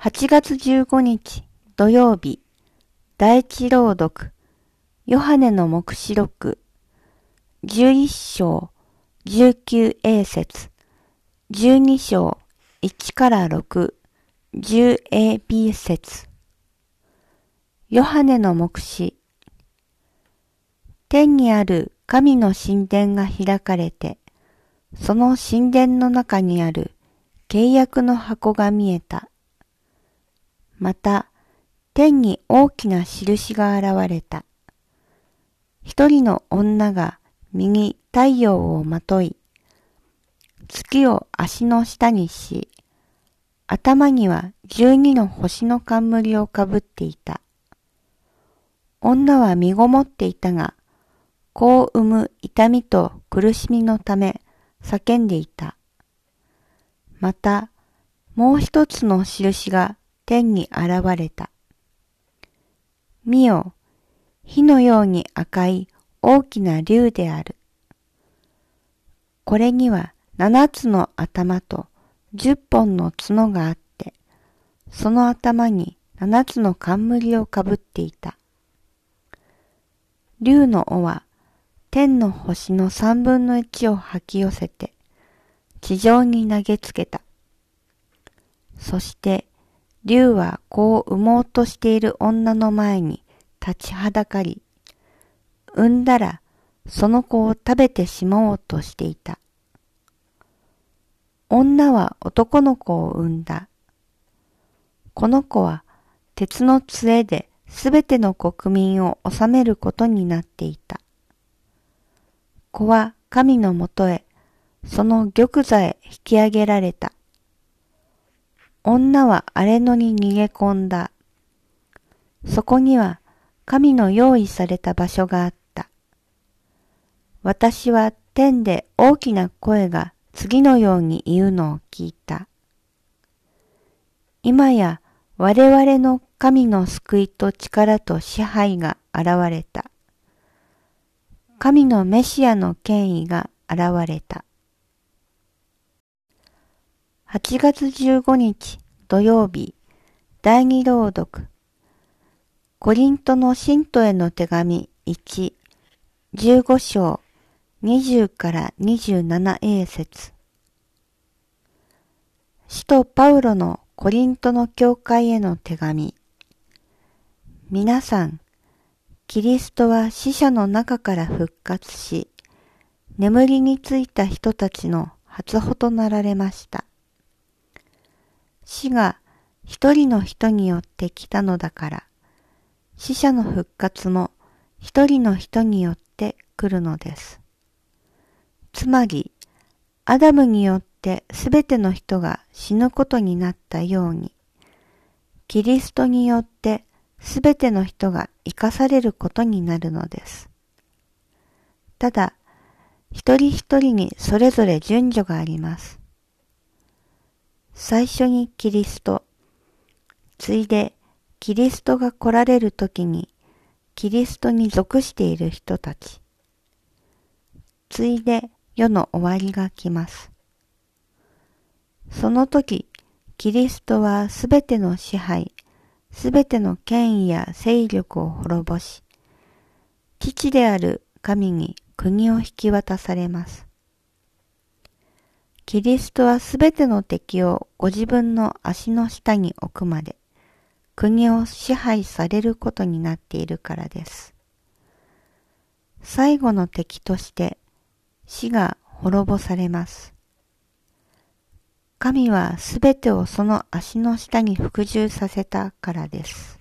8月15日土曜日第一朗読ヨハネの目視録11章 19a 節12章1から6 10ab 節ヨハネの目視天にある神の神殿が開かれて、その神殿の中にある契約の箱が見えた。また、天に大きな印が現れた。一人の女が右太陽をまとい、月を足の下にし、頭には十二の星の冠をかぶっていた。女は身ごもっていたが、子を産む痛みと苦しみのため叫んでいた。また、もう一つの印が天に現れた。見よ、火のように赤い大きな竜である。これには七つの頭と十本の角があって、その頭に七つの冠をかぶっていた。竜の尾は天の星の三分の一を吐き寄せて地上に投げつけた。そして竜は子を産もうとしている女の前に立ちはだかり、産んだらその子を食べてしまおうとしていた。女は男の子を産んだ。この子は鉄の杖ですべての国民を治めることになっていた。子は神のもとへ、その玉座へ引き上げられた。女は荒れ野に逃げ込んだ。そこには神の用意された場所があった。私は天で大きな声が次のように言うのを聞いた。今や我々の神の救いと力と支配が現れた。神のメシアの権威が現れた。8月15日土曜日第二朗読。コリントの信徒への手紙1 15章20から 27a 節。使徒パウロのコリントの教会への手紙。皆さん、キリストは死者の中から復活し、眠りについた人たちの初歩となられました。死が一人の人によって来たのだから、死者の復活も一人の人によって来るのです。つまり、アダムによってすべての人が死ぬことになったように、キリストによってすべての人が生かされることになるのです。ただ、一人一人にそれぞれ順序があります。最初にキリスト、ついでキリストが来られる時にキリストに属している人たち、ついで世の終わりが来ます。その時、キリストはすべての支配、すべての権威や勢力を滅ぼし、父である神に国を引き渡されます。キリストはすべての敵をご自分の足の下に置くまで国を支配されることになっているからです。最後の敵として死が滅ぼされます。神はすべてをその足の下に服従させたからです。